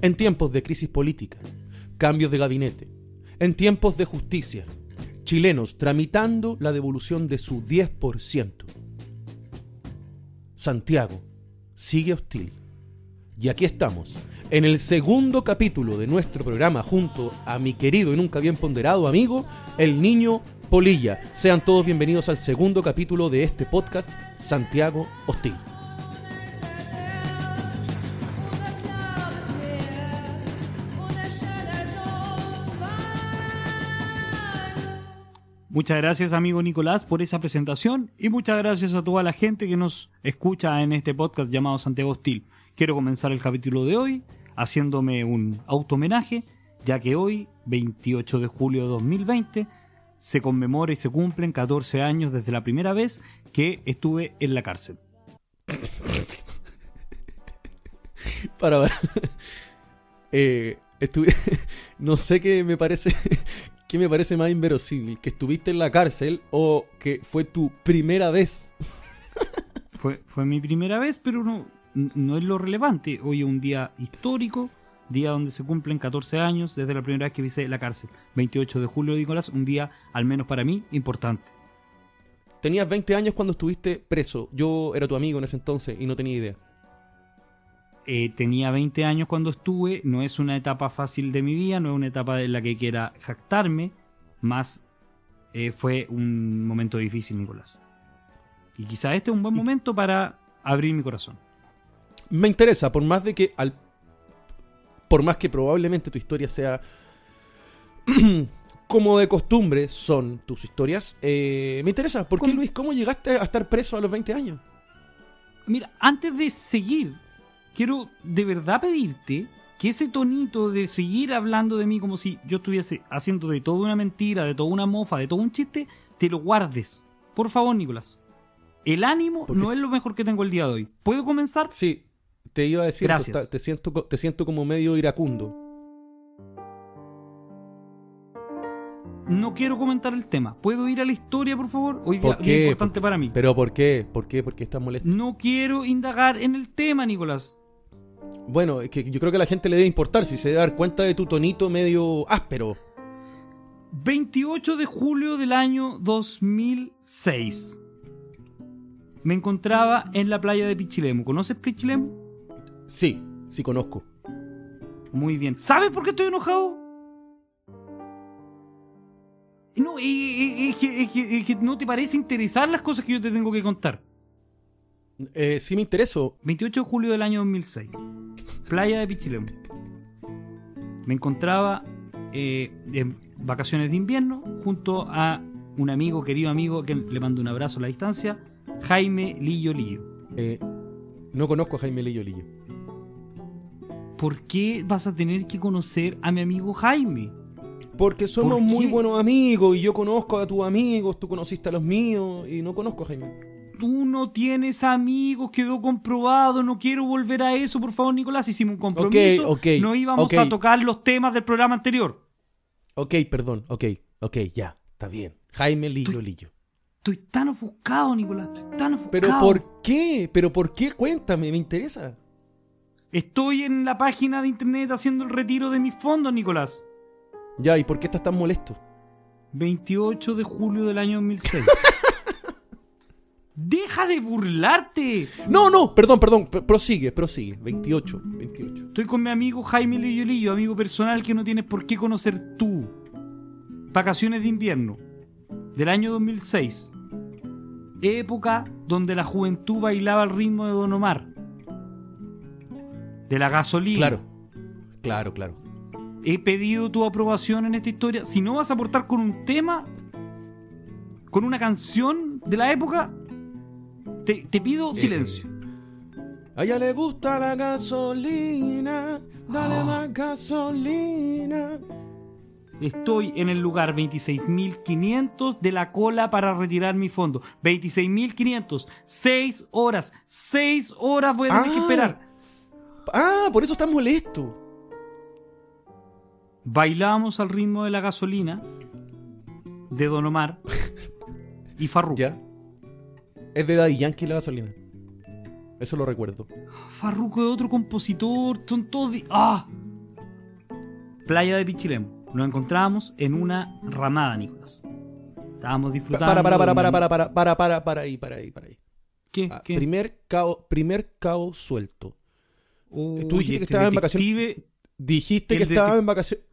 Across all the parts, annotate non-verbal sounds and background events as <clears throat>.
En tiempos de crisis política, cambios de gabinete, en tiempos de justicia, chilenos tramitando la devolución de su 10%. Santiago sigue hostil. Y aquí estamos, en el segundo capítulo de nuestro programa junto a mi querido y nunca bien ponderado amigo, el niño Polilla. Sean todos bienvenidos al segundo capítulo de este podcast, Santiago Hostil. Muchas gracias amigo Nicolás por esa presentación y muchas gracias a toda la gente que nos escucha en este podcast llamado Santiago Hostil. Quiero comenzar el capítulo de hoy haciéndome un auto homenaje, ya que hoy, 28 de julio de 2020, se conmemora y se cumplen 14 años desde la primera vez que estuve en la cárcel. <laughs> Para, para. <laughs> Eh, <laughs> no sé qué me parece ¿qué me parece más inverosímil? ¿Que estuviste en la cárcel o que fue tu primera vez? <laughs> fue, fue mi primera vez, pero no, no es lo relevante. Hoy es un día histórico, día donde se cumplen 14 años desde la primera vez que visité la cárcel. 28 de julio, Nicolás, un día, al menos para mí, importante. Tenías 20 años cuando estuviste preso. Yo era tu amigo en ese entonces y no tenía idea. Eh, tenía 20 años cuando estuve, no es una etapa fácil de mi vida, no es una etapa en la que quiera jactarme, más eh, fue un momento difícil, Nicolás. Y quizá este es un buen momento para abrir mi corazón. Me interesa, por más de que al por más que probablemente tu historia sea <clears throat> como de costumbre son tus historias, eh, me interesa, ¿por qué Luis, cómo llegaste a estar preso a los 20 años? Mira, antes de seguir quiero de verdad pedirte que ese tonito de seguir hablando de mí como si yo estuviese haciendo de toda una mentira, de toda una mofa, de todo un chiste, te lo guardes. Por favor, Nicolás. El ánimo no es lo mejor que tengo el día de hoy. ¿Puedo comenzar? Sí, te iba a decir Gracias. te, siento, te siento como medio iracundo. No quiero comentar el tema. ¿Puedo ir a la historia, por favor? Hoy día es importante para mí. ¿Pero por qué? ¿Por qué? ¿Por qué estás molesto? No quiero indagar en el tema, Nicolás. Bueno, es que yo creo que a la gente le debe importar si se debe dar cuenta de tu tonito medio áspero. 28 de julio del año 2006. Me encontraba en la playa de Pichilemu. ¿Conoces Pichilemu? Sí, sí conozco. Muy bien. ¿Sabes por qué estoy enojado? No, es que no te parece interesar las cosas que yo te tengo que contar. Eh, sí me intereso. 28 de julio del año 2006. Playa de Pichilemu. Me encontraba eh, en vacaciones de invierno junto a un amigo, querido amigo, que le mando un abrazo a la distancia, Jaime Lillo Lillo. Eh, no conozco a Jaime Lillo Lillo. ¿Por qué vas a tener que conocer a mi amigo Jaime? Porque somos muy buenos amigos y yo conozco a tus amigos, tú conociste a los míos y no conozco a Jaime tú no tienes amigos, quedó comprobado, no quiero volver a eso, por favor, Nicolás, hicimos un compromiso, no íbamos a tocar los temas del programa anterior. Ok, perdón, ok, ok, ya, está bien. Jaime Lillo Lillo. Estoy tan ofuscado, Nicolás, tan ofuscado. ¿Pero por qué? ¿Pero por qué? Cuéntame, me interesa. Estoy en la página de internet haciendo el retiro de mis fondos, Nicolás. Ya, ¿y por qué estás tan molesto? 28 de julio del año 2006. <laughs> ¡Deja de burlarte! No, no, perdón, perdón, prosigue, prosigue. 28, 28. Estoy con mi amigo Jaime Lillo amigo personal que no tienes por qué conocer tú. Vacaciones de invierno, del año 2006. Época donde la juventud bailaba al ritmo de Don Omar. De la gasolina. Claro, claro, claro. He pedido tu aprobación en esta historia. Si no vas a aportar con un tema, con una canción de la época, te, pido silencio. A ella le gusta la gasolina, dale ah. más gasolina. Estoy en el lugar 26.500 de la cola para retirar mi fondo. 26.500. 6 horas. 6 horas voy a tener que ah. esperar. Ah, por eso estás molesto. Bailamos al ritmo de la gasolina de Don Omar y Farruko. ¿Ya? Es de Daddy Yankee la gasolina. Eso lo recuerdo. Farruko es otro compositor. Son todos ¡Ah! playa de Pichilemu. Nos encontrábamos en una ramada, Nicolás. Estábamos disfrutando. Para, para, para, de para, para, para, para, para, para ahí, para ahí, para ahí. ¿Qué? Ah, ¿Qué? primer cabo, primer cabo suelto. Uy, tú dijiste que estabas en vacaciones. Dijiste que estaba detec- en vacaciones.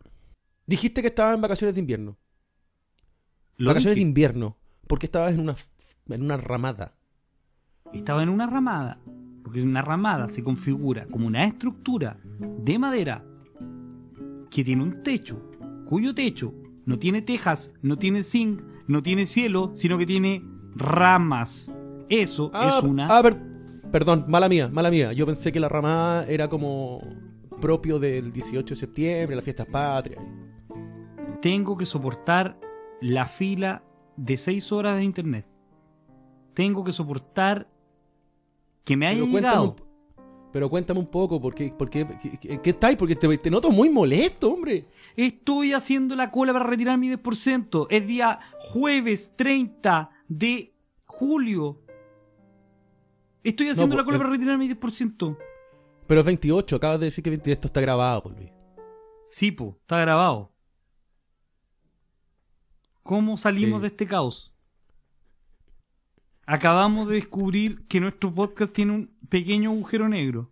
Dijiste que estaba en vacaciones de invierno. Lo vacaciones dije. de invierno. Porque estabas en una en una ramada. Estaba en una ramada, porque una ramada se configura como una estructura de madera que tiene un techo, cuyo techo no tiene tejas, no tiene zinc, no tiene cielo, sino que tiene ramas. Eso Ah, es una... ah, per- perdón, mala mía, mala mía. Yo pensé que la ramada era como propio del 18 de septiembre, las fiestas patrias. Tengo que soportar la fila de 6 horas de internet. Tengo que soportar que me haya Pero llegado. pero cuéntame un poco, ¿por qué, por qué, estáis? Porque te, te noto muy molesto, hombre. Estoy haciendo la cola para retirar mi 10%. Es día jueves 30 de julio. Estoy haciendo No, la cola eh. para retirar mi 10%. Pero es 28, acabas de decir que 28, esto está grabado, por Luis. Sí, po, está grabado. ¿Cómo salimos Sí. de este caos? Acabamos de descubrir que nuestro podcast tiene un pequeño agujero negro.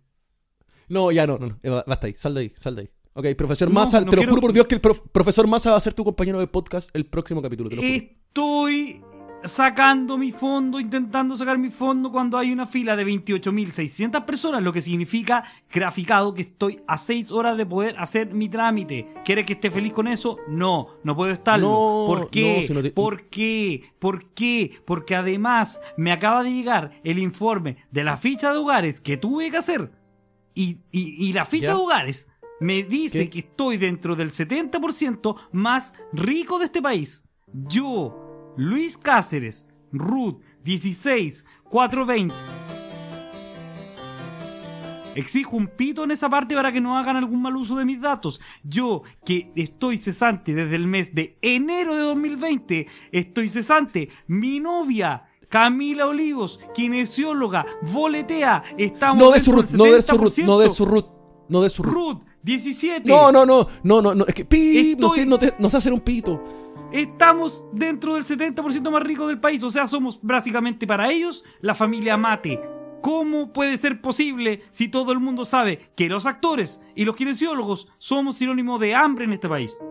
No, ya no, no, no. eh, ba- Basta ahí, sal de ahí, sal de ahí. Ok, profesor No, Massa, no te lo quiero- juro por Dios que el prof- profesor Massa va a ser tu compañero de podcast el próximo capítulo, te lo juro. Estoy sacando mi fondo, intentando sacar mi fondo cuando hay una fila de 28.600 personas, lo que significa graficado que estoy a 6 horas de poder hacer mi trámite. ¿Quieres que esté feliz con eso? No, no puedo estarlo. No, ¿Por qué? no, si no te- ¿Por qué? ¿Por qué? Porque además me acaba de llegar el informe de la ficha de hogares que tuve que hacer. Y, y- y la ficha ¿Ya? de hogares me dice ¿Qué? que estoy dentro del 70% más rico de este país. Yo, Luis Cáceres, Ruth 16 420. Exijo un pito en esa parte para que no hagan algún mal uso de mis datos. Yo, que estoy cesante desde el mes de enero de 2020, estoy cesante. Mi novia, Camila Olivos, kinesióloga, voletea. Estamos No de su root, no de su root, no de 70%. su root, no de su root. Ruth 17. No, no, no, no, no, no, es que pi, no sé, no, te, no sé hacer un pito. Estamos dentro del 70% más rico del país, o sea, somos básicamente para ellos la familia Mate. ¿Cómo puede ser posible si todo el mundo sabe que los actores y los kinesiólogos somos sinónimo de hambre en este país?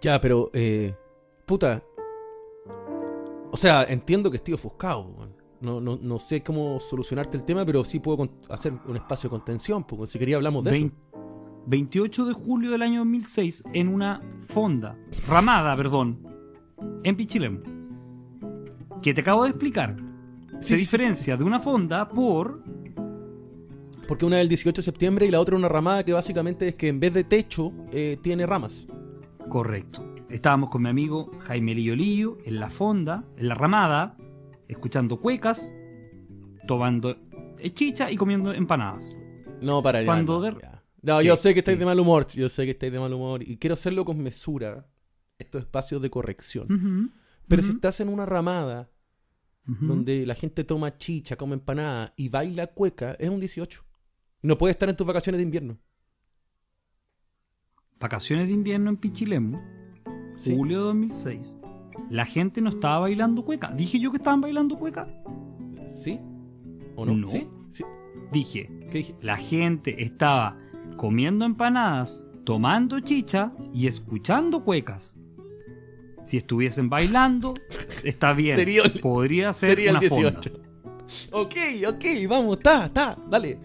Ya, pero, eh, puta. O sea, entiendo que estoy ofuscado. No, no, no sé cómo solucionarte el tema, pero sí puedo hacer un espacio de contención, porque si quería hablamos de Vein- 28 de julio del año 2006 en una fonda, ramada, perdón, en Pichilemu. Que te acabo de explicar. Sí, Se sí, diferencia de una fonda por. Porque una es el 18 de septiembre y la otra una ramada que básicamente es que en vez de techo eh, tiene ramas. Correcto. Estábamos con mi amigo Jaime Lillo Lillo en la fonda, en la ramada, escuchando cuecas, tomando chicha y comiendo empanadas. No, para allá. Cuando no, de-. No, yo sé que estáis de mal humor, yo sé que estáis de mal humor y quiero hacerlo con mesura, estos espacios de corrección. Pero si estás en una ramada donde la gente toma chicha, come empanada y baila cueca, es un 18. Y no puedes estar en tus vacaciones de invierno. Vacaciones de invierno en Pichilemu, ¿sí? julio de 2006. La gente no estaba bailando cueca. ¿Dije yo que estaban bailando cueca? ¿Sí? ¿O no? No. ¿Sí? ¿Sí? Dije, ¿Qué dije? la gente estaba comiendo empanadas, tomando chicha y escuchando cuecas. Si estuviesen bailando, está bien. Sería el- Podría ser Sería el una fonda. 18. Ok, ok, vamos, está, está, dale.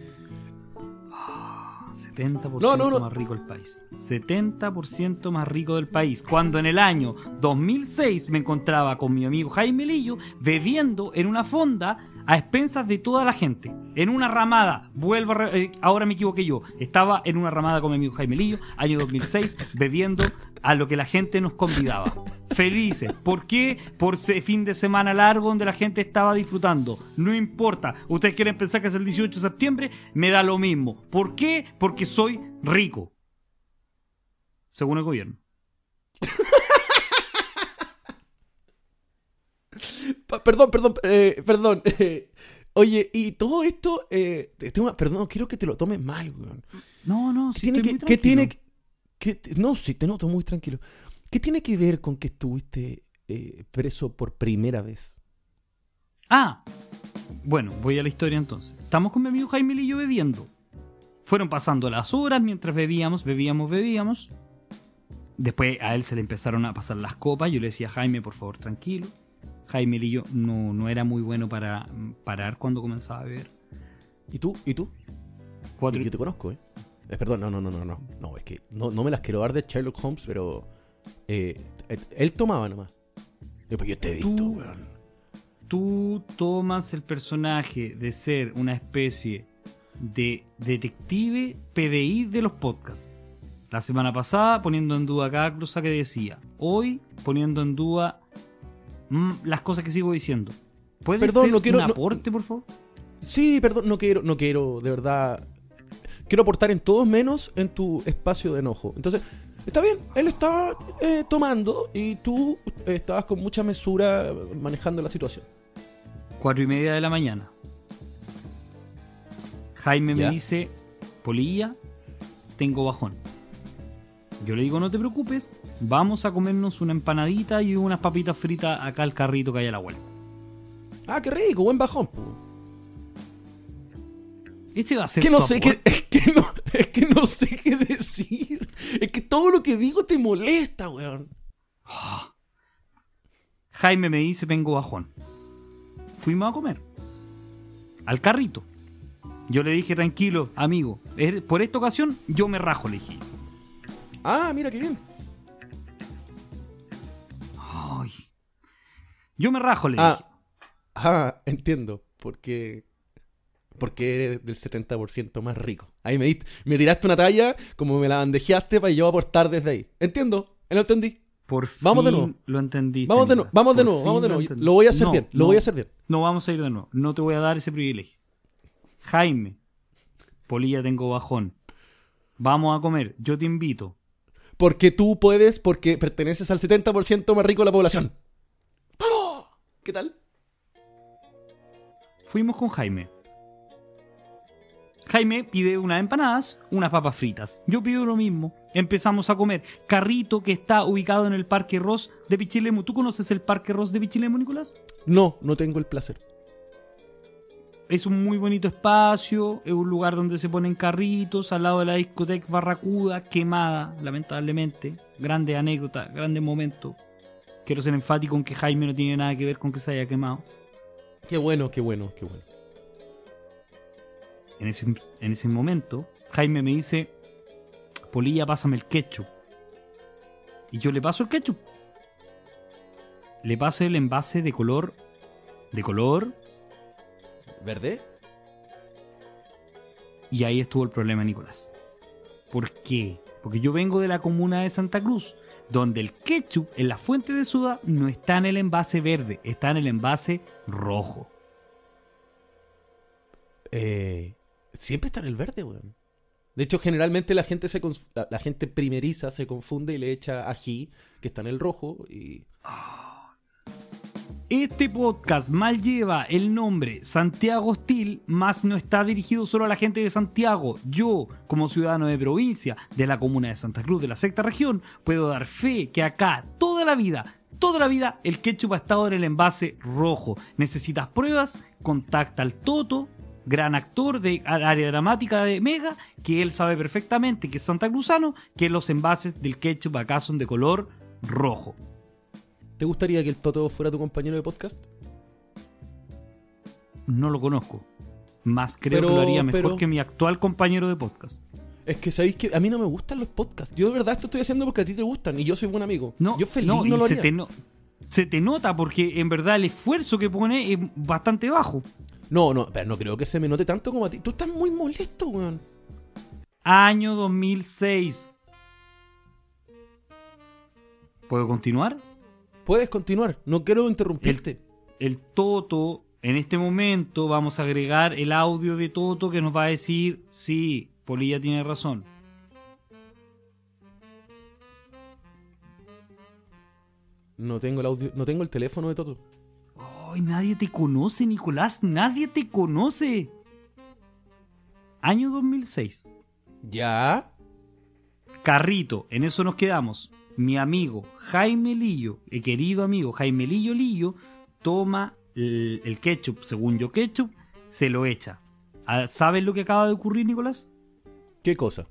70% No, no, no. más rico del país. 70% más rico del país. Cuando en el año 2006 me encontraba con mi amigo Jaime Lillo bebiendo en una fonda a expensas de toda la gente. En una ramada. Vuelvo a eh, ahora me equivoqué yo. Estaba en una ramada con mi amigo Jaime Lillo, año 2006, bebiendo a lo que la gente nos convidaba. Felices. ¿Por qué? Por ese fin de semana largo donde la gente estaba disfrutando. No importa. Ustedes quieren pensar que es el 18 de septiembre, me da lo mismo. ¿Por qué? Porque soy rico. Según el gobierno. <laughs> Perdón, perdón, eh, perdón. eh, <laughs> oye, y todo esto, eh, tengo perdón, quiero que te lo tomes mal, weón. No, no, ¿Qué sí tiene estoy que, muy qué tiene, tranquilo. ¿qué te- no, sí, te noto muy tranquilo. ¿Qué tiene que ver con que estuviste eh, preso por primera vez? Ah, bueno, voy a la historia entonces. Estamos con mi amigo Jaime y yo bebiendo. Fueron pasando las horas mientras bebíamos, bebíamos, bebíamos. Después a él se le empezaron a pasar las copas. Yo le decía, Jaime, por favor, tranquilo. Jaime y yo no, no era muy bueno para parar cuando comenzaba a beber. ¿Y tú? ¿Y tú? Cuatro, Y yo te conozco, ¿eh? Eh, perdón, no, no, no, no, no. No, es que no, no me las quiero dar de Sherlock Holmes, pero. eh, eh, él tomaba nomás. Después yo te he visto, Tú- weón. tú tomas el personaje de ser una especie de detective PDI de los podcasts. La semana pasada poniendo en duda cada cosa que decía. Hoy poniendo en duda las cosas que sigo diciendo. ¿Puede Perdón, ser no quiero- un no- aporte, por favor? Sí, perdón, no quiero, no quiero, de verdad. Quiero aportar en todos menos en tu espacio de enojo. Entonces, está bien, él estaba eh, tomando y tú estabas con mucha mesura manejando la situación. Cuatro y media de la mañana. Jaime ¿Ya? me dice, Polilla, tengo bajón. Yo le digo, no te preocupes, vamos a comernos una empanadita y unas papitas fritas acá al carrito que hay a la vuelta. Ah, qué rico, buen bajón. Ese va a ser que no sé qué, <laughs> es que no, es que no sé qué decir. Es que todo lo que digo te molesta, weón. Jaime me dice, tengo bajón. Fuimos a comer. Al carrito. Yo le dije, tranquilo, amigo, por esta ocasión yo me rajo, le dije. Ah, mira qué bien. Yo me rajo, le dije. Ah, ah, entiendo. Porque. Porque eres del 70% más rico. Ahí me, diste- me tiraste una talla como me la bandejeaste para yo aportar desde ahí. Entiendo, lo entendí. Por Vamos de fin nuevo. Lo entendí. Vamos de nuevo, vamos de nuevo, vamos de nuevo. Lo voy a hacer bien, lo voy a hacer bien. No vamos a ir de nuevo. No te voy a dar ese privilegio. Jaime, Polilla, tengo bajón. Vamos a comer. Yo te invito. Porque tú puedes, porque perteneces al 70% más rico de la población. ¿Qué tal? Fuimos con Jaime. Jaime pide unas empanadas, unas papas fritas. Yo pido lo mismo. Empezamos a comer. Carrito que está ubicado en el Parque Ross de Pichilemu. ¿Tú conoces el Parque Ross de Pichilemu, Nicolás? No, no tengo el placer. Es un muy bonito espacio, es un lugar donde se ponen carritos al lado de la discoteca Barracuda, quemada, lamentablemente. Grande anécdota, grande momento. Quiero ser enfático en que Jaime no tiene nada que ver con que se haya quemado. Qué bueno, qué bueno, qué bueno. En ese, en ese momento, Jaime me dice, Polilla, pásame el ketchup. Y yo le paso el ketchup. Le paso el envase de color... De color... ¿Verde? Y ahí estuvo el problema, Nicolás. ¿Por qué? Porque yo vengo de la comuna de Santa Cruz, donde el ketchup en la fuente de soda no está en el envase verde, está en el envase rojo. Eh, siempre está en el verde, weón. De hecho, generalmente la gente se la, la gente primeriza se confunde y le echa ají, que está en el rojo, y. Este podcast mal lleva el nombre Santiago Hostil, más no está dirigido solo a la gente de Santiago. Yo, como ciudadano de provincia, de la comuna de Santa Cruz, de la sexta región, puedo dar fe que acá, toda la vida, toda la vida, el ketchup ha estado en el envase rojo. ¿Necesitas pruebas? Contacta al Toto, gran actor de área dramática de Mega, que él sabe perfectamente que es santacruzano, que los envases del ketchup acá son de color rojo. ¿Te gustaría que el Toto fuera tu compañero de podcast? No lo conozco. Más creo Pero- que lo haría mejor pero- que mi actual compañero de podcast. Es que sabéis que a mí no me gustan los podcasts. Yo de verdad esto estoy haciendo porque a ti te gustan y yo soy buen amigo. No, yo feliz no, no, se te, no- se te nota porque en verdad el esfuerzo que pone es bastante bajo. No, no, pero no creo que se me note tanto como a ti. Tú estás muy molesto, weón. Año 2006. ¿Puedo continuar? Puedes continuar, no quiero interrumpirte. El Toto, en este momento vamos a agregar el audio de Toto que nos va a decir, sí, Polilla tiene razón. No tengo el audio, no tengo el teléfono de Toto. Ay, nadie te conoce, Nicolás, nadie te conoce. Año 2006. ¿Ya? Carrito, en eso nos quedamos. Mi amigo Jaime Lillo, el querido amigo Jaime Lillo Lillo, toma el, el ketchup, según yo ketchup, se lo echa. Ah, ¿Sabes lo que acaba de ocurrir, Nicolás? ¿Qué cosa?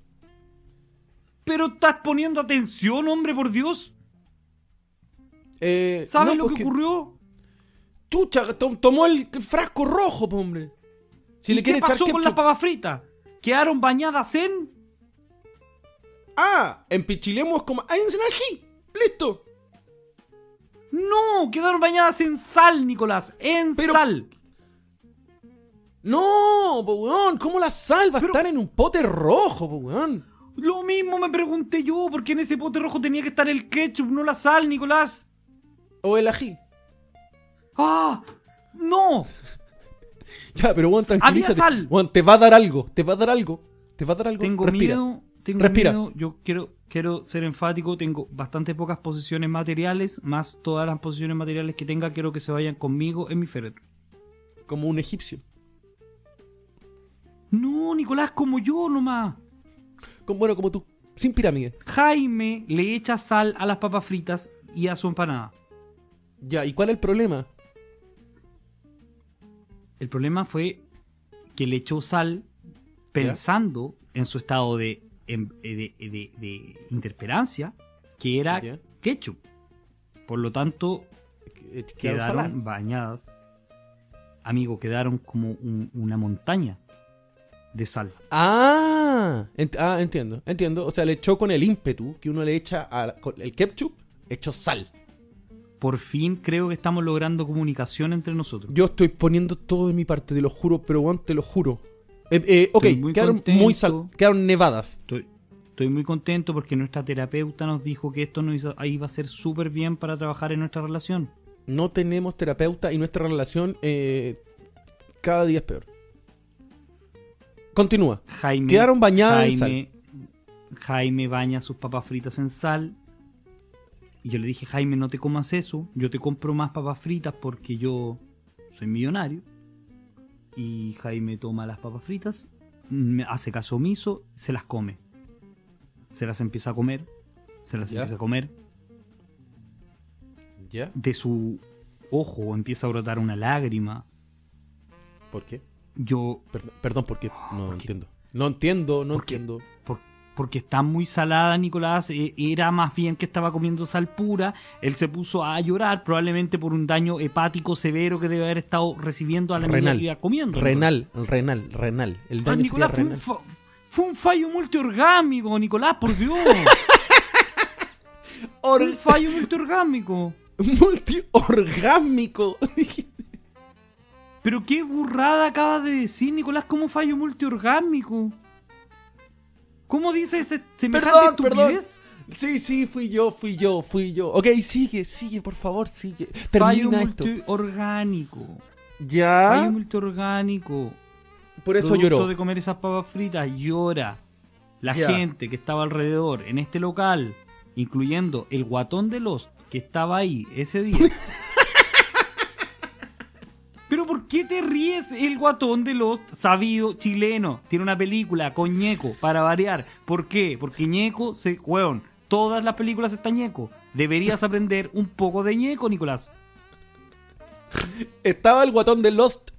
Pero estás poniendo atención, hombre, por Dios. Eh, ¿Sabes no, lo que ocurrió? Tomó el, frasco rojo, hombre. Si ¿Y le ¿Qué echar pasó con las papas fritas? ¿Quedaron bañadas en? Ah, empichilemos como. ¡Ay, en ají! ¡Listo! No, quedaron bañadas en sal, Nicolás, en Pero- sal. No, po, weón, ¿cómo la sal va a estar en un pote rojo, po, weón? Lo mismo me pregunté yo, porque en ese pote rojo tenía que estar el ketchup, no la sal, Nicolás. O el ají. ¡Ah! ¡No! <laughs> Ya, pero weón, tranquilízate. sal. Weón, te va a dar algo, te va a dar algo. Te va a dar algo. Tengo Respira. miedo, tengo Respira. miedo. Yo quiero, quiero ser enfático, tengo bastante pocas posiciones materiales, más todas las posiciones materiales que tenga, quiero que se vayan conmigo en mi féretro. Como un egipcio. No, Nicolás, como yo nomás. Como, bueno, como tú. Sin pirámide. Jaime le echa sal a las papas fritas y a su empanada. Ya, ¿y cuál es el problema? El problema fue que le echó sal pensando en su estado de, em- de, de- de interperancia, que era ketchup. Por lo tanto, Eh, quedaron bañadas. Amigo, quedaron como un- una montaña de sal. Ah, ent- ah, entiendo, entiendo. O sea, le echó con el ímpetu que uno le echa al el ketchup, echó sal. Por fin creo que estamos logrando comunicación entre nosotros. Yo estoy poniendo todo de mi parte, te lo juro, pero weón, te lo juro. Eh, eh, ok, muy quedaron contento. muy sal, quedaron nevadas. Estoy, estoy muy contento porque nuestra terapeuta nos dijo que esto nos iba, iba a ser súper bien para trabajar en nuestra relación. No tenemos terapeuta y nuestra relación eh, cada día es peor. Continúa. Jaime, Quedaron bañadas en Jaime baña sus papas fritas en sal. Y yo le dije, Jaime, no te comas eso. Yo te compro más papas fritas porque yo soy millonario. Y Jaime toma las papas fritas, me hace caso omiso, se las come. Se las empieza a comer. Se las Ya. empieza a comer. ¿Ya? De su ojo empieza a brotar una lágrima. ¿Por qué? Yo Perdón, perdón ¿por qué? No porque- entiendo. No entiendo, no porque- entiendo. por- porque está muy salada, Nicolás. eh, era más bien que estaba comiendo sal pura. Él se puso a llorar, probablemente por un daño hepático severo que debe haber estado recibiendo a la medida Renal. que iba comiendo. Renal, renal, renal. El Ah, daño Nicolás, fue un, renal. fa- fue un fallo multiorgámico, Nicolás, por Dios. <laughs> Or- un fallo multiorgámico. <laughs> multiorgámico. <laughs> Pero qué burrada acaba de decir, Nicolás, como fallo multiorgámico. ¿Cómo dice ese semejante Perdón, perdón. estupidez? Sí, sí, fui yo, fui yo, fui yo. Ok, sigue, sigue, por favor, sigue. Fallo Termina esto. multiorgánico. Fallo Ya. multiorgánico. Por eso Producto lloró. de comer esas papas fritas, llora. La Ya. gente que estaba alrededor en este local, incluyendo el guatón de Lost que estaba ahí ese día. <laughs> te ríes? El guatón de Lost, sabido, chileno, tiene una película con Ñeco, para variar. ¿Por qué? Porque Ñeco se... Weón, todas las películas están Ñeco. Deberías <laughs> aprender un poco de Ñeco, Nicolás. Estaba el guatón de Lost.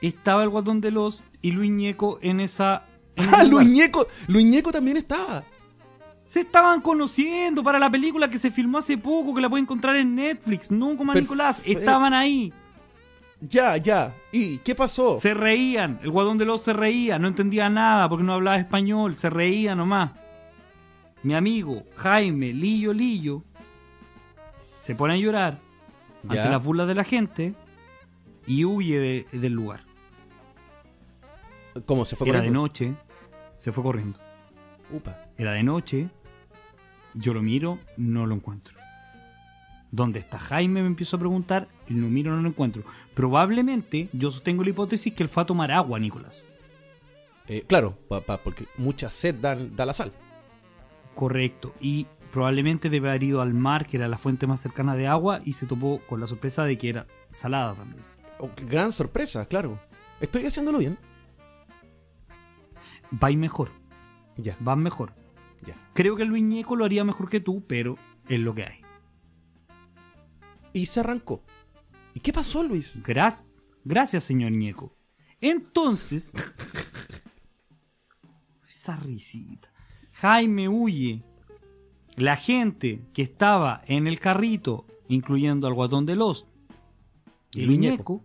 Estaba el guatón de Lost y Luis Ñeco en esa... en Ah. Luis Ñeco. Luis Ñeco también estaba. Se estaban conociendo para la película que se filmó hace poco, que la puede encontrar en Netflix. No como. Nicolás. Estaban ahí. Ya, ya. ¿Y qué pasó? Se reían. El guadón de los se reía. No entendía nada porque no hablaba español. Se reía nomás. Mi amigo Jaime Lillo Lillo se pone a llorar ante las burlas de la gente y huye de- del lugar. ¿Cómo se fue Era de noche. Se fue corriendo. Upa. Era de noche. Yo lo miro, no lo encuentro. ¿Dónde está Jaime? Me empiezo a preguntar. Y lo miro, no lo encuentro. Probablemente, yo sostengo la hipótesis que él fue a tomar agua, Nicolás. Eh, claro, pa- pa- porque mucha sed da, da la sal. Correcto. Y probablemente debe haber ido al mar, que era la fuente más cercana de agua, y se topó con la sorpresa de que era salada también. Oh, gran sorpresa, claro. Estoy haciéndolo bien. Va y mejor. Ya. Va mejor. Ya. Creo que Luis Ñeco lo haría mejor que tú, pero es lo que hay. Y se arrancó. ¿Y qué pasó, Luis? Gracias, gracias, señor Ñeco. Entonces, esa risita. Jaime huye. La gente que estaba en el carrito, incluyendo al guatón de Lost y Luis Ñeco.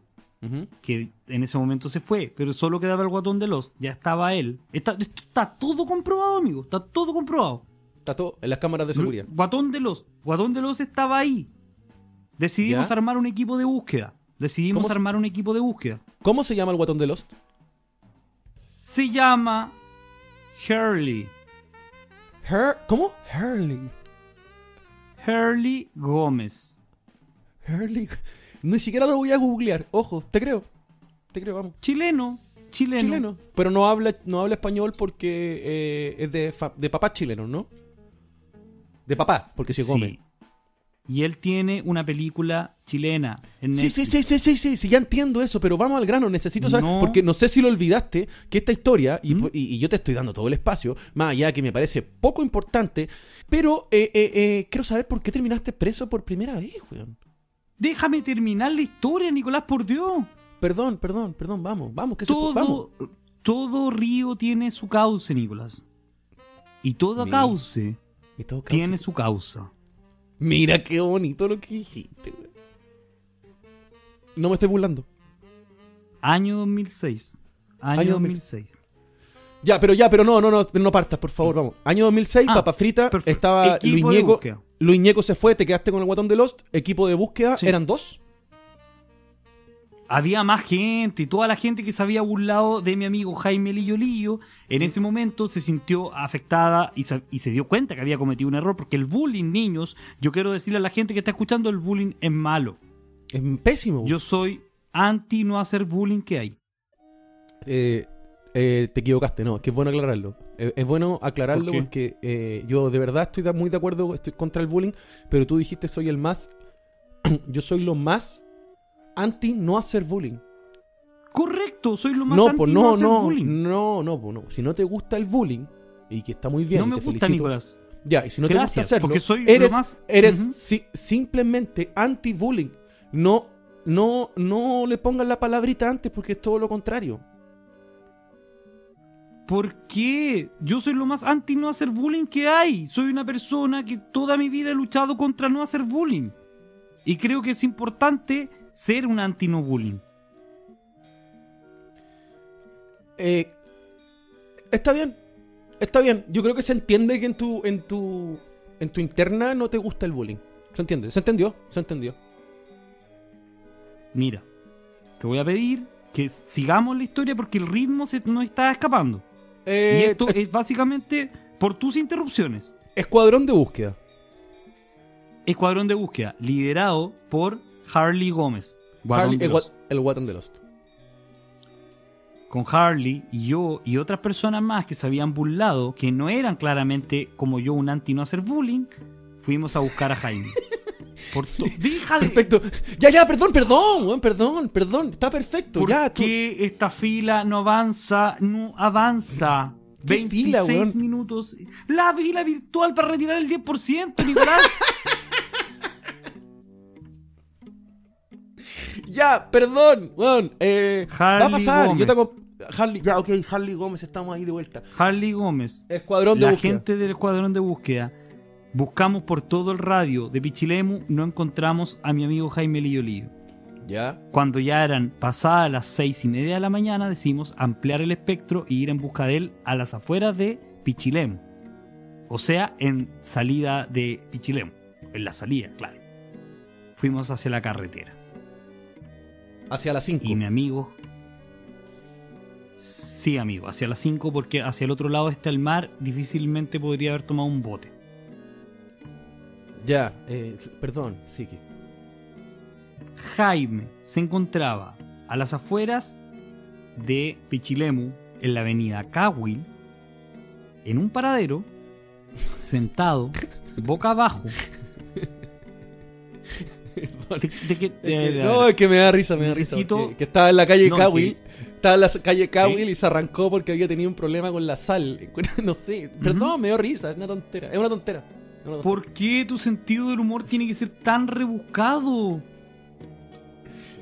Que en ese momento se fue, pero solo quedaba el guatón de Lost, ya estaba él. Está, esto está todo comprobado, amigo, está todo comprobado. Está todo en las cámaras de seguridad. Guatón de los, Guatón de los estaba ahí. Decidimos ¿Ya? armar un equipo de búsqueda. Decidimos ¿Cómo se- armar un equipo de búsqueda. ¿Cómo se llama el guatón de Lost? Se llama Hurley. Her ¿Cómo? Hurley. Hurley Gómez. Hurley. Ni siquiera lo voy a googlear. Ojo, te creo. Te creo, vamos. Chileno. Chileno. Chileno. Pero no habla, no habla español porque eh, es de, de papá chileno, ¿no? De papá, porque se come. Y él tiene una película chilena en Sí, sí, sí, sí, sí, sí, sí, ya entiendo eso, pero vamos al grano, necesito saber, No. porque no sé si lo olvidaste, que esta historia, y, ¿Mm? y- y yo te estoy dando todo el espacio, más allá que me parece poco importante, pero eh, eh, eh, quiero saber por qué terminaste preso por primera vez, weón. Déjame terminar la historia, Nicolás, por Dios. Perdón, perdón, perdón, vamos, vamos, que po- vamos. Todo, todo río tiene su cauce, Nicolás. Y todo cauce Y todo tiene su causa. Mira qué bonito lo que dijiste, weón. No me estoy burlando. Año 2006. Año, Año 2006. Ya, pero ya, pero no, no, no, no partas, por favor, vamos. Año 2006, Ah, papa frita, perfecto. estaba Equipo Luis Ñeco. Luis Ñeco se fue, te quedaste con el guatón de Lost, equipo de búsqueda, Sí. eran dos. Había más gente y toda la gente que se había burlado de mi amigo Jaime Lillo Lillo en ese momento se sintió afectada y se, y se dio cuenta que había cometido un error porque el bullying, niños, yo quiero decirle a la gente que está escuchando, el bullying es malo. Es pésimo. Yo soy anti no hacer bullying que hay. Eh, eh, te equivocaste, no, es que es bueno aclararlo. Eh, es bueno aclararlo porque eh, yo de verdad estoy muy de acuerdo, estoy contra el bullying, pero tú dijiste soy el más, <clears throat> yo soy lo más anti no hacer bullying. Correcto, soy lo más No, anti no, no, hacer no, bullying. no, no, no. Si no te gusta el bullying y que está muy bien, no me te gusta, felicito. Nicolás. Ya, y si no te gusta hacerlo, porque soy lo eres, más- eres si- simplemente anti-bullying. No, no, no le pongas la palabrita antes porque es todo lo contrario. ¿Por qué? Yo soy lo más anti no hacer bullying que hay. Soy una persona que toda mi vida he luchado contra no hacer bullying. Y creo que es importante ser un anti no bullying. Eh, está bien, está bien. Yo creo que se entiende que en tu, en tu, en tu interna no te gusta el bullying. Se entiende, se entendió, se entendió. Mira, te voy a pedir que sigamos la historia porque el ritmo se nos está escapando. y Eh, esto es básicamente por tus interrupciones. Escuadrón de búsqueda. Escuadrón de búsqueda, liderado por Harley Gómez. Harley- el, el de Lost. con Harley y yo y otras personas más que se habían burlado, que no eran claramente como yo un anti no hacer bullying, fuimos a buscar a Jaime. <laughs> Por to- Perfecto. Ya, ya, perdón, perdón, perdón, perdón. Está perfecto. ¿Por ya, tú- qué esta fila no avanza? No avanza. ¿Qué 26 fila, minutos. La fila virtual para retirar el 10%, Nicolás. <laughs> Ya, perdón, weón. Eh, va a pasar. Yo te Harley, ya, ok, Harley Gómez, estamos ahí de vuelta. Harley Gómez. Escuadrón de La búsqueda. gente del escuadrón de búsqueda. Buscamos por todo el radio de Pichilemu, no encontramos a mi amigo Jaime Lillo Lillo. Ya. Cuando ya eran pasadas las seis y media de la mañana, decidimos ampliar el espectro y ir en busca de él a las afueras de Pichilemu. O sea, en salida de Pichilemu. En la salida, claro. Fuimos hacia la carretera. Hacia las 5. Y mi amigo. Sí, amigo, hacia las 5, porque hacia el otro lado está el mar. Difícilmente podría haber tomado un bote. Ya, eh, perdón, sí que. Jaime se encontraba a las afueras de Pichilemu, en la avenida Cawil, en un paradero, sentado, boca abajo. <laughs> <laughs> De- de que- de- de- no, es que me da risa, me da risa. Necesito- Que estaba en la calle No. Estaba estaba en la calle Cowell y se arrancó porque había tenido un problema con la sal. <laughs> No sé. Perdón, me dio risa. Es una tontera. Es una tontera. Es una tontera. ¿Por qué tu sentido del humor tiene que ser tan rebuscado?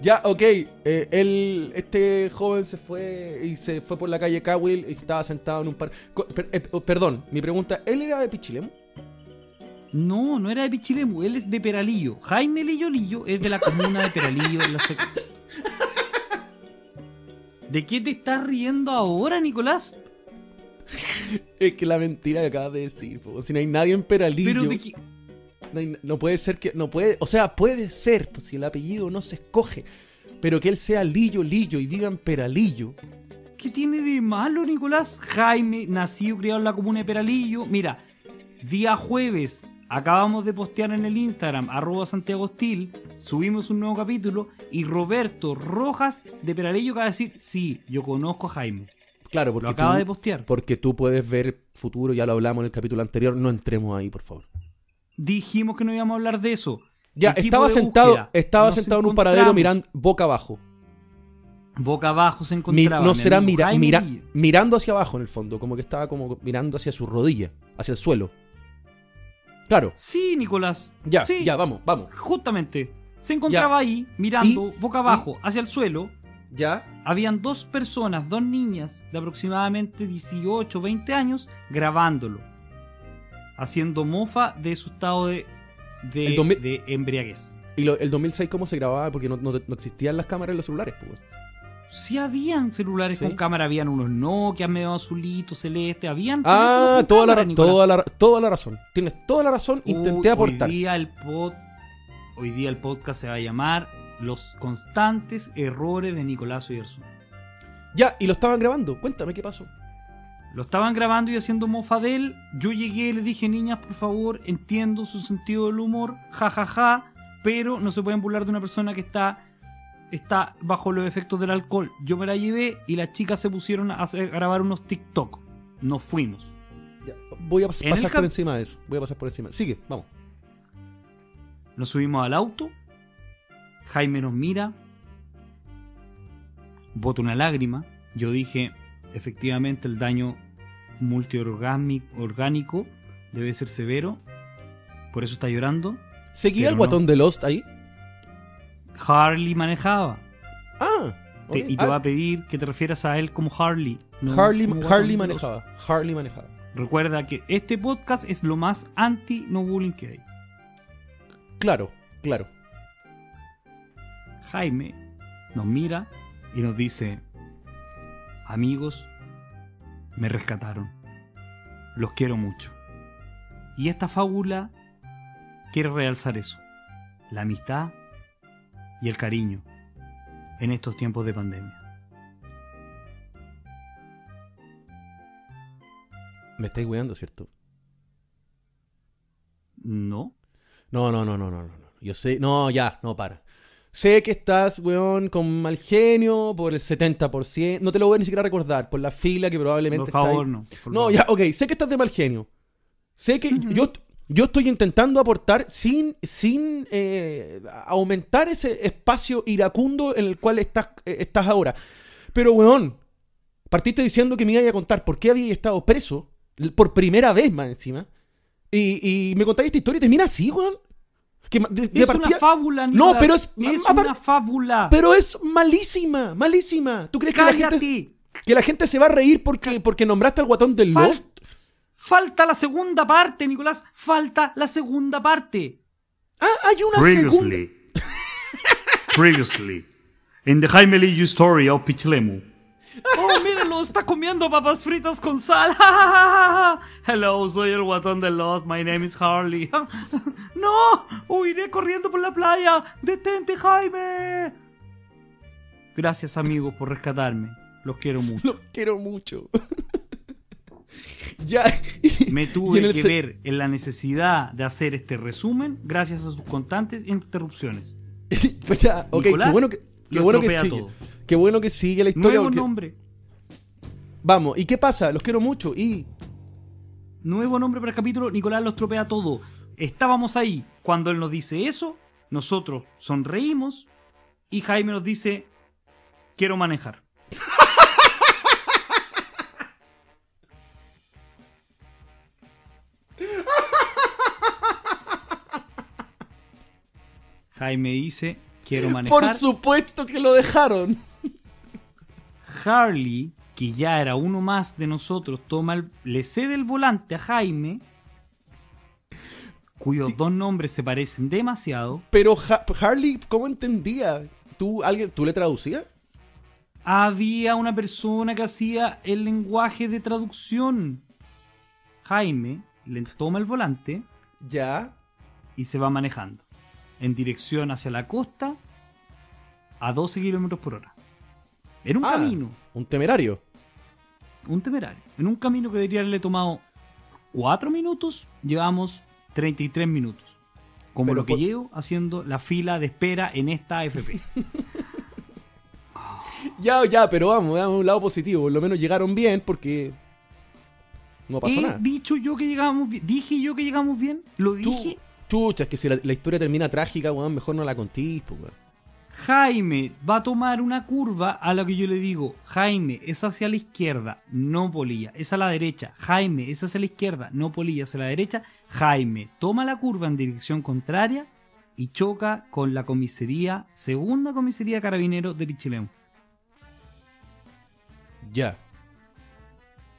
Ya, ok. eh, él, este joven se fue y se fue por la calle Cowell y estaba sentado en un par. co- per- eh, oh, perdón, mi pregunta, ¿él era de Pichilemu? No, no era de Pichilemu, él es de Peralillo. Jaime Lillo Lillo es de la comuna de Peralillo. en la ¿De qué te estás riendo ahora, Nicolás? Es que la mentira que acabas de decir, po. si no hay nadie en Peralillo. Pero de qué... No, hay- no puede ser que. No puede. O sea, puede ser, pues, si el apellido no se escoge. Pero que él sea Lillo Lillo y digan Peralillo. ¿Qué tiene de malo, Nicolás? Jaime, nacido y criado en la comuna de Peralillo. Mira, día jueves, acabamos de postear en el Instagram, arroba Santiago Hostil, subimos un nuevo capítulo y Roberto Rojas de Peralillo acaba de decir, sí, yo conozco a Jaime. Claro, porque Lo acaba tú, de postear. porque tú puedes ver el futuro, ya lo hablamos en el capítulo anterior. No entremos ahí, por favor. Dijimos que no íbamos a hablar de eso. Ya, Equipo estaba sentado, búsqueda. estaba Nos sentado en un paradero mirando boca abajo. Boca abajo se Mi- encontraba. no será mira- mira- mirando hacia abajo en el fondo, como que estaba como mirando hacia su rodilla, hacia el suelo. Claro, Sí, Nicolás. ya, Sí, ya, vamos, vamos. Justamente. Se encontraba ahí, mirando boca abajo hacia el suelo. Ya, Habían dos personas, dos niñas de aproximadamente 18 20 años, grabándolo. Haciendo mofa de su estado de, de, El 2000 de embriaguez. y lo- el 2006 cómo se grababa porque no, no- no existían las cámaras en los celulares, pues. Sí habían celulares Sí. con cámara, habían unos Nokia medio azulitos, celeste, habían... Ah, toda la, cámara, ra- Nicolás. toda, la, toda la razón. Tienes toda la razón. Intenté aportar. Hoy día, el pod- hoy día el podcast se va a llamar Los constantes errores de Nicolás Oyarzún. Ya, y lo estaban grabando. Cuéntame qué pasó. Lo estaban grabando y haciendo mofa de él. Yo llegué y le dije, niñas, por favor, entiendo su sentido del humor, jajaja, ja, ja, pero no se pueden burlar de una persona que está, está bajo los efectos del alcohol. Yo me la llevé y las chicas se pusieron a, hacer- a grabar unos TikTok. Nos fuimos. Ya, voy a pas- En el pasar por encima de eso. Voy a pasar por encima. Sigue, vamos. Nos subimos al auto. Jaime nos mira. Bota una lágrima. Yo dije, efectivamente, el daño multiorgánico debe ser severo. Por eso está llorando. ¿Seguía el guatón de Lost ahí? Harley manejaba. Ah, Te- y te Ah, va a pedir que te refieras a él como Harley. no Harley, como Harley manejaba. Harley manejaba. Recuerda que este podcast es lo más anti-no bullying que hay. Claro, claro. Jaime nos mira y nos dice, amigos, me rescataron. Los quiero mucho. Y esta fábula quiere realzar eso. La amistad y el cariño en estos tiempos de pandemia. Me estáis weando, ¿cierto? ¿No? No, no, no, no, no, no. no. Yo sé. No, ya, no, para. Sé que estás, weón, con mal genio por el 70%. No te lo voy a ni siquiera recordar. Por la fila que probablemente Por está ahí. favor, no. por No, favor. ya, ok. Sé que estás de mal genio. Sé que yo, yo estoy intentando aportar sin, sin eh, aumentar ese espacio iracundo en el cual estás, eh, estás ahora. Pero, weón, partiste diciendo que me iba a contar por qué había estado preso por primera vez más encima. Y, y me contáis esta historia y termina así, weón. Que ma- de- de Es partida- una fábula, No, pero es- Es una fábula. Pero es malísima, malísima. ¿Tú crees que la, gente, que la gente se va a reír porque, porque nombraste al guatón del Fal- Lost? Falta la segunda parte, Nicolás. Falta la segunda parte. Ah, hay una segunda. Previously. <laughs> Previously. In the Jaime Lillo story of Pichlemu. Oh, mírenlo, está comiendo papas fritas con sal. <laughs> Hello, soy el guatón de Lost. My name is Harley. <laughs> no, huiré corriendo por la playa. Detente, Jaime. Gracias, amigos, por rescatarme. Los quiero mucho. Los quiero mucho. Ya. <laughs> Me tuve que ver en la necesidad de hacer este resumen gracias a sus constantes interrupciones. <laughs> Pues ya, ok, Nicolás qué bueno que, qué bueno que sigue. todo. Qué bueno que sigue la historia. Nuevo porque- nombre. Vamos, ¿y qué pasa? Los quiero mucho. Y. Nuevo nombre para el capítulo, Nicolás lo estropea todo. Estábamos ahí. Cuando él nos dice eso, nosotros sonreímos y Jaime nos dice, quiero manejar. <laughs> Jaime dice, quiero manejar. Por supuesto que lo dejaron. Harley, que ya era uno más de nosotros, toma el- le cede el volante a Jaime, cuyos dos nombres se parecen demasiado. Pero Ha- Harley, ¿cómo entendía? ¿Tú, alguien, ¿Tú le traducías? Había una persona que hacía el lenguaje de traducción. Jaime le toma el volante Ya. y se va manejando en dirección hacia la costa a 12 kilómetros por hora. En un Ah, camino, Un temerario. un temerario. En un camino que debería haberle tomado 4 minutos, llevamos 33 minutos. Como Pero lo que por- llevo haciendo la fila de espera en esta AFP. <laughs> Ya, ya, pero vamos, veamos un lado positivo. Por lo menos llegaron bien porque no pasó ¿He nada. dicho yo que llegamos bien? ¿Dije yo que llegamos bien? ¿Lo dije? Chucha, es que si la, la historia termina trágica, weón, mejor no la contís, pues, weón. Jaime va a tomar una curva a la que yo le digo, Jaime, es hacia la izquierda, no polilla, es a la derecha, Jaime, es hacia la izquierda, no polilla, hacia la derecha, Jaime toma la curva en dirección contraria y choca con la comisaría, segunda comisaría de carabineros de Pichilemu. Ya.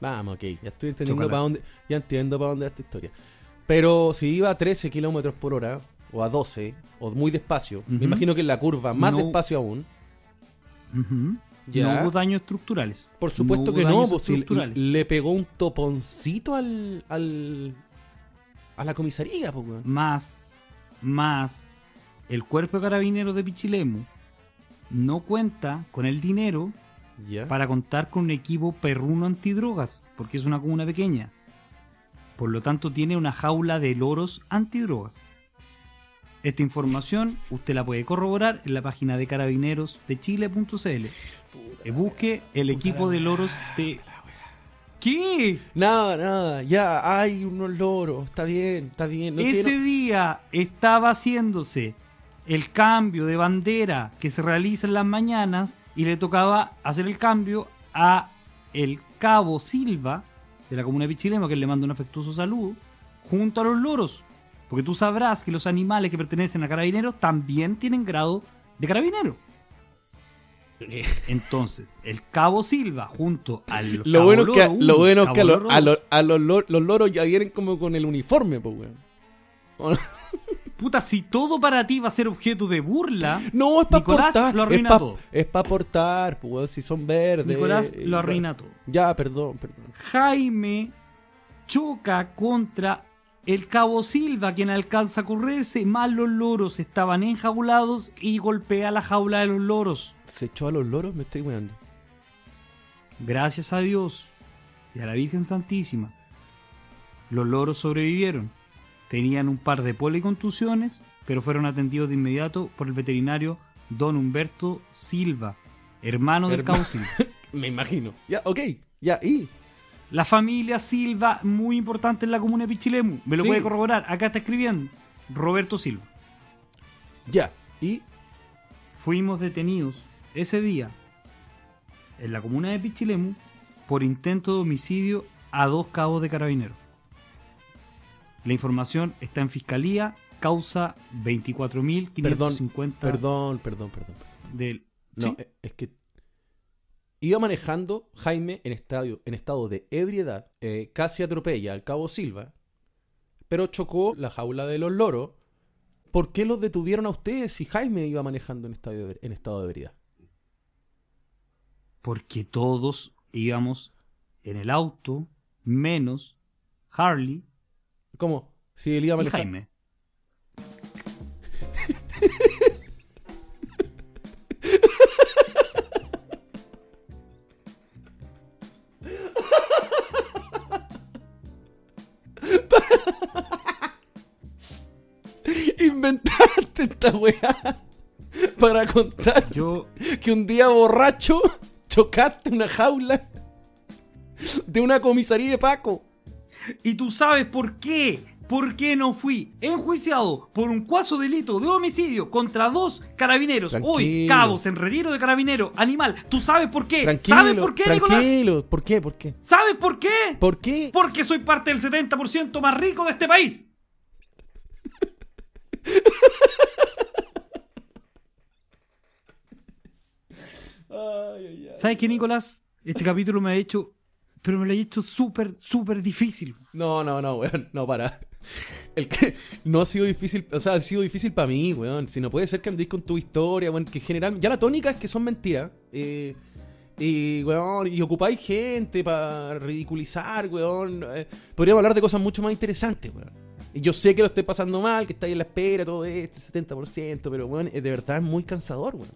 Vamos, ok. Ya estoy entendiendo para dónde. Ya entiendo para dónde va esta historia. Pero si iba a 13 kilómetros por hora, o a 12, o muy despacio, me imagino que en la curva más No. despacio aún. Ya. No hubo daños estructurales. Por supuesto hubo que no, pues le pegó un toponcito al. al a la comisaría, pues, más, más el cuerpo de carabineros de Pichilemu no cuenta con el dinero para contar con un equipo perruno antidrogas, porque es una comuna pequeña. Por lo tanto, tiene una jaula de loros antidrogas. Esta información usted la puede corroborar en la página de carabineros de chile.cl. Busque el equipo de loros de... ¿Qué? Nada, nada. Ya, hay unos loros. Está bien, está bien. No Ese quiero- día estaba haciéndose el cambio de bandera que se realiza en las mañanas y le tocaba hacer el cambio a el cabo Silva de la comuna de Pichilemu, que le manda un afectuoso saludo, junto a los loros. Porque tú sabrás que los animales que pertenecen a carabineros también tienen grado de carabinero. Entonces, el cabo Silva junto al Lo cabo bueno es que, lo bueno es que a, lo- a dos, lo- a los, los loros ya vienen como con el uniforme, pues, weón. Puta, si todo para ti va a ser objeto de burla, No, es para Nicolás portar. lo arruina es para todo. Es para portar, pues, si son verdes. Nicolás eh, lo arruina todo. Ya, perdón, perdón. Jaime choca contra el cabo Silva, quien alcanza a correrse, más los loros estaban enjaulados y golpea la jaula de los loros. ¿Se echó a los loros? Me estoy weando. Gracias a Dios y a la Virgen Santísima, los loros sobrevivieron. Tenían un par de policontusiones, pero fueron atendidos de inmediato por el veterinario Don Humberto Silva, hermano del Herma- cabo Silva. <laughs> Me imagino. Ya, ok. Ya, y. La familia Silva, muy importante en la comuna de Pichilemu. Me lo Sí. puede corroborar. Acá está escribiendo. Roberto Silva. Ya. Y. Fuimos detenidos ese día en la comuna de Pichilemu por intento de homicidio a dos cabos de carabineros. La información está en fiscalía, causa 24.550 Perdón, perdón, perdón, perdón. del... No, ¿Sí? eh, es que. Iba manejando Jaime en, estadio, en estado de ebriedad, eh, casi atropella al cabo Silva, pero chocó la jaula de los loros. ¿Por qué los detuvieron a ustedes si Jaime iba manejando en, estadio de- en estado de ebriedad? Porque todos íbamos en el auto, menos Harley ¿Cómo? Si él iba. Jaime. <laughs> Inventaste esta weá para contar Yo que un día borracho chocaste una jaula de una comisaría de Paco. ¿Y tú sabes por qué? ¿Por qué no fui enjuiciado por un cuaso delito de homicidio contra dos carabineros? Hoy, cabos, enredero de carabinero, animal. ¿Tú sabes por qué? ¿Sabes por qué. Nicolás? ¿Por qué? ¿Por qué? ¿Sabes por qué? ¿Por qué? Porque soy parte del 70% más rico de este país. <laughs> ¿Sabes qué, Nicolás? Este capítulo me ha hecho pero me lo ha hecho súper, súper difícil. No, no, no, weón. No, para. El que no ha sido difícil, o sea, ha sido difícil para mí, weón. Si no puede ser que andéis con tu historia, weón, que en general. Ya la tónica es que son mentiras. Eh, y, weón, y ocupáis gente para ridiculizar, weón. Eh, podríamos hablar de cosas mucho más interesantes, weón. Y yo sé que lo estoy pasando mal, que estáis en la espera, todo esto, el 70%, pero, weón, eh, de verdad es muy cansador, weón.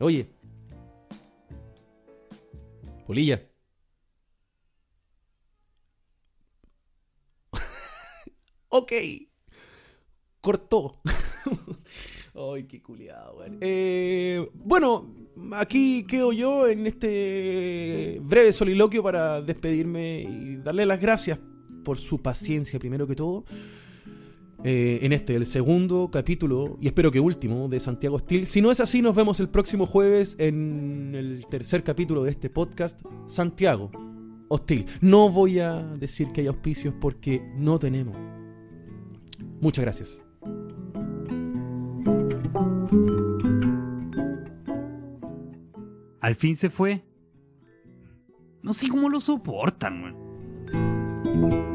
Oye. Polilla. <laughs> ok. Cortó. <laughs> Ay, qué culiado. Eh, bueno, aquí quedo yo en este breve soliloquio para despedirme y darle las gracias por su paciencia, primero que todo. Eh, en este, el segundo capítulo, y espero que último, de Santiago Steel. Si no es así, nos vemos el próximo jueves en el tercer capítulo de este podcast, Santiago Hostil. No voy a decir que hay auspicios porque no tenemos. Muchas gracias. Al fin se fue. No sé cómo lo soportan, weón.